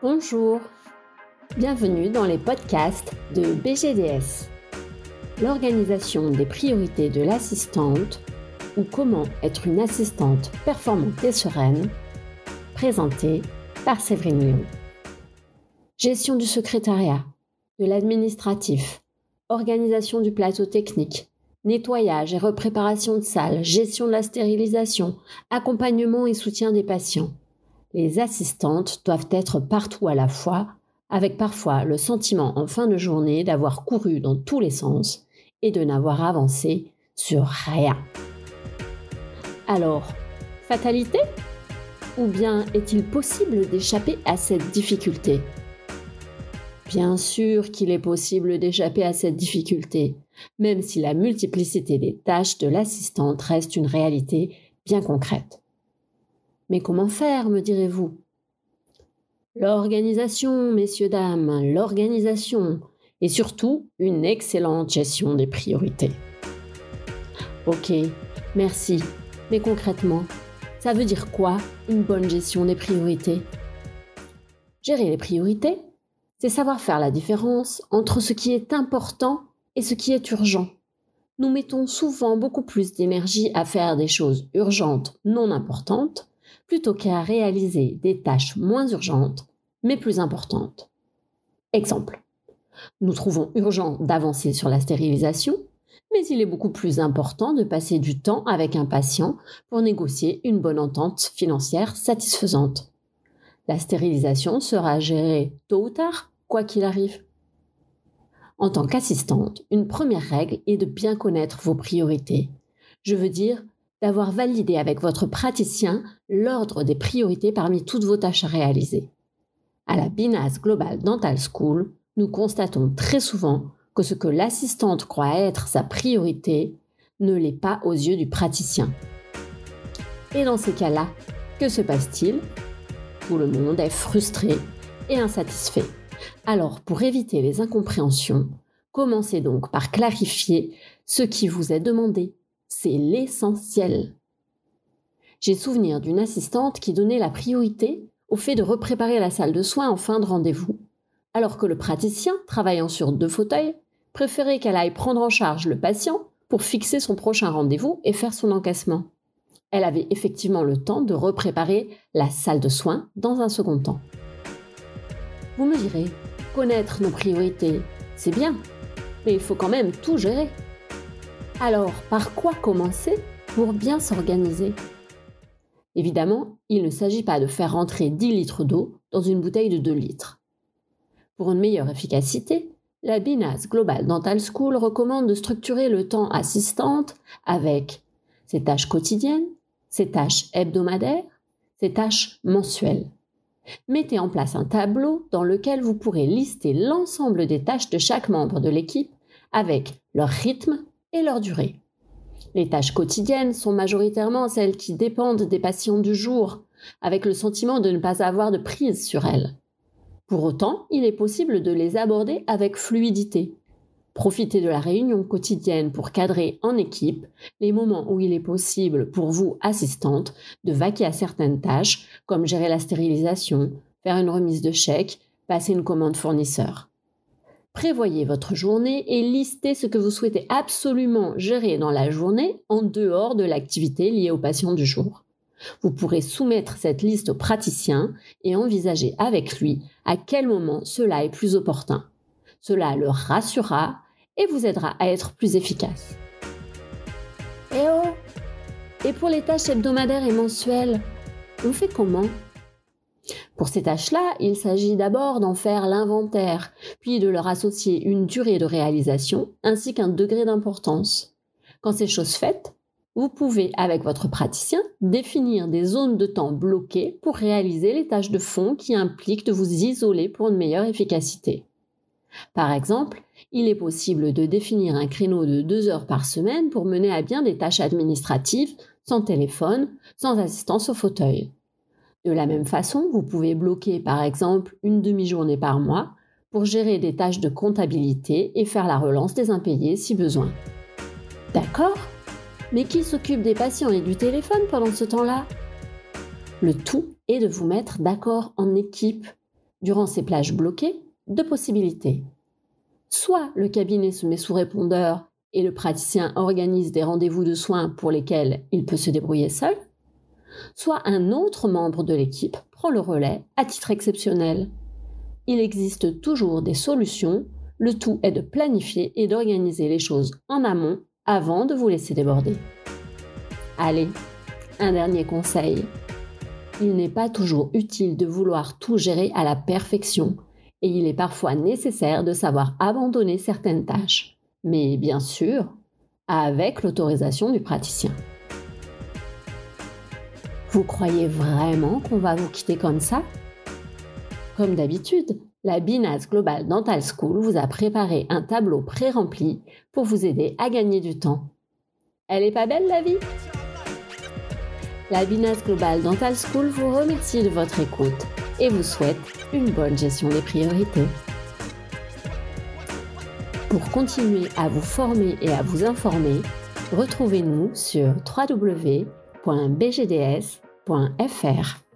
Bonjour, bienvenue dans les podcasts de BGDS, l'organisation des priorités de l'assistante ou comment être une assistante performante et sereine, présenté par Séverine Lyon. Gestion du secrétariat, de l'administratif, organisation du plateau technique, nettoyage et repréparation de salles, gestion de la stérilisation, accompagnement et soutien des patients. Les assistantes doivent être partout à la fois, avec parfois le sentiment en fin de journée d'avoir couru dans tous les sens et de n'avoir avancé sur rien. Alors, fatalité? Ou bien est-il possible d'échapper à cette difficulté? Bien sûr qu'il est possible d'échapper à cette difficulté, même si la multiplicité des tâches de l'assistante reste une réalité bien concrète. Mais comment faire, me direz-vous? L'organisation, messieurs, dames, l'organisation, et surtout une excellente gestion des priorités. Ok, merci, mais concrètement, ça veut dire quoi une bonne gestion des priorités? Gérer les priorités, c'est savoir faire la différence entre ce qui est important et ce qui est urgent. Nous mettons souvent beaucoup plus d'énergie à faire des choses urgentes non importantes plutôt qu'à réaliser des tâches moins urgentes mais plus importantes. Exemple. Nous trouvons urgent d'avancer sur la stérilisation, mais il est beaucoup plus important de passer du temps avec un patient pour négocier une bonne entente financière satisfaisante. La stérilisation sera gérée tôt ou tard, quoi qu'il arrive. En tant qu'assistante, une première règle est de bien connaître vos priorités. Je veux dire d'avoir validé avec votre praticien l'ordre des priorités parmi toutes vos tâches à réaliser. À la BINAS Global Dental School, nous constatons très souvent que ce que l'assistante croit être sa priorité ne l'est pas aux yeux du praticien. Et dans ces cas-là, que se passe-t-il? Tout le monde est frustré et insatisfait. Alors, pour éviter les incompréhensions, commencez donc par clarifier ce qui vous est demandé. C'est l'essentiel. J'ai souvenir d'une assistante qui donnait la priorité au fait de repréparer la salle de soins en fin de rendez-vous, alors que le praticien, travaillant sur deux fauteuils, préférait qu'elle aille prendre en charge le patient pour fixer son prochain rendez-vous et faire son encaissement elle avait effectivement le temps de repréparer la salle de soins dans un second temps. Vous me direz, connaître nos priorités, c'est bien, mais il faut quand même tout gérer. Alors, par quoi commencer pour bien s'organiser? Évidemment, il ne s'agit pas de faire rentrer 10 litres d'eau dans une bouteille de 2 litres. Pour une meilleure efficacité, la BINAS Global Dental School recommande de structurer le temps assistante avec ses tâches quotidiennes, ses tâches hebdomadaires, ses tâches mensuelles. Mettez en place un tableau dans lequel vous pourrez lister l'ensemble des tâches de chaque membre de l'équipe avec leur rythme et leur durée. Les tâches quotidiennes sont majoritairement celles qui dépendent des patients du jour, avec le sentiment de ne pas avoir de prise sur elles. Pour autant, il est possible de les aborder avec fluidité, Profitez de la réunion quotidienne pour cadrer en équipe les moments où il est possible pour vous, assistante, de vaquer à certaines tâches, comme gérer la stérilisation, faire une remise de chèque, passer une commande fournisseur. Prévoyez votre journée et listez ce que vous souhaitez absolument gérer dans la journée en dehors de l'activité liée au patient du jour. Vous pourrez soumettre cette liste au praticien et envisager avec lui à quel moment cela est plus opportun. Cela le rassurera et vous aidera à être plus efficace. Et oh Et pour les tâches hebdomadaires et mensuelles, on fait comment? Pour ces tâches-là, il s'agit d'abord d'en faire l'inventaire, puis de leur associer une durée de réalisation ainsi qu'un degré d'importance. Quand c'est chose faite, vous pouvez, avec votre praticien, définir des zones de temps bloquées pour réaliser les tâches de fond qui impliquent de vous isoler pour une meilleure efficacité. Par exemple, il est possible de définir un créneau de deux heures par semaine pour mener à bien des tâches administratives sans téléphone, sans assistance au fauteuil. De la même façon, vous pouvez bloquer par exemple une demi-journée par mois pour gérer des tâches de comptabilité et faire la relance des impayés si besoin. D'accord? Mais qui s'occupe des patients et du téléphone pendant ce temps-là? Le tout est de vous mettre d'accord en équipe durant ces plages bloquées, deux possibilités. Soit le cabinet se met sous répondeur et le praticien organise des rendez-vous de soins pour lesquels il peut se débrouiller seul, soit un autre membre de l'équipe prend le relais à titre exceptionnel. Il existe toujours des solutions, le tout est de planifier et d'organiser les choses en amont avant de vous laisser déborder. Allez, un dernier conseil. Il n'est pas toujours utile de vouloir tout gérer à la perfection et il est parfois nécessaire de savoir abandonner certaines tâches, mais bien sûr, avec l'autorisation du praticien. Vous croyez vraiment qu'on va vous quitter comme ça? Comme d'habitude, la BINAS Global Dental School vous a préparé un tableau pré-rempli pour vous aider à gagner du temps. Elle est pas belle la vie? La BINAS Global Dental School vous remercie de votre écoute et vous souhaite une bonne gestion des priorités. Pour continuer à vous former et à vous informer, retrouvez-nous sur www.bgds.fr.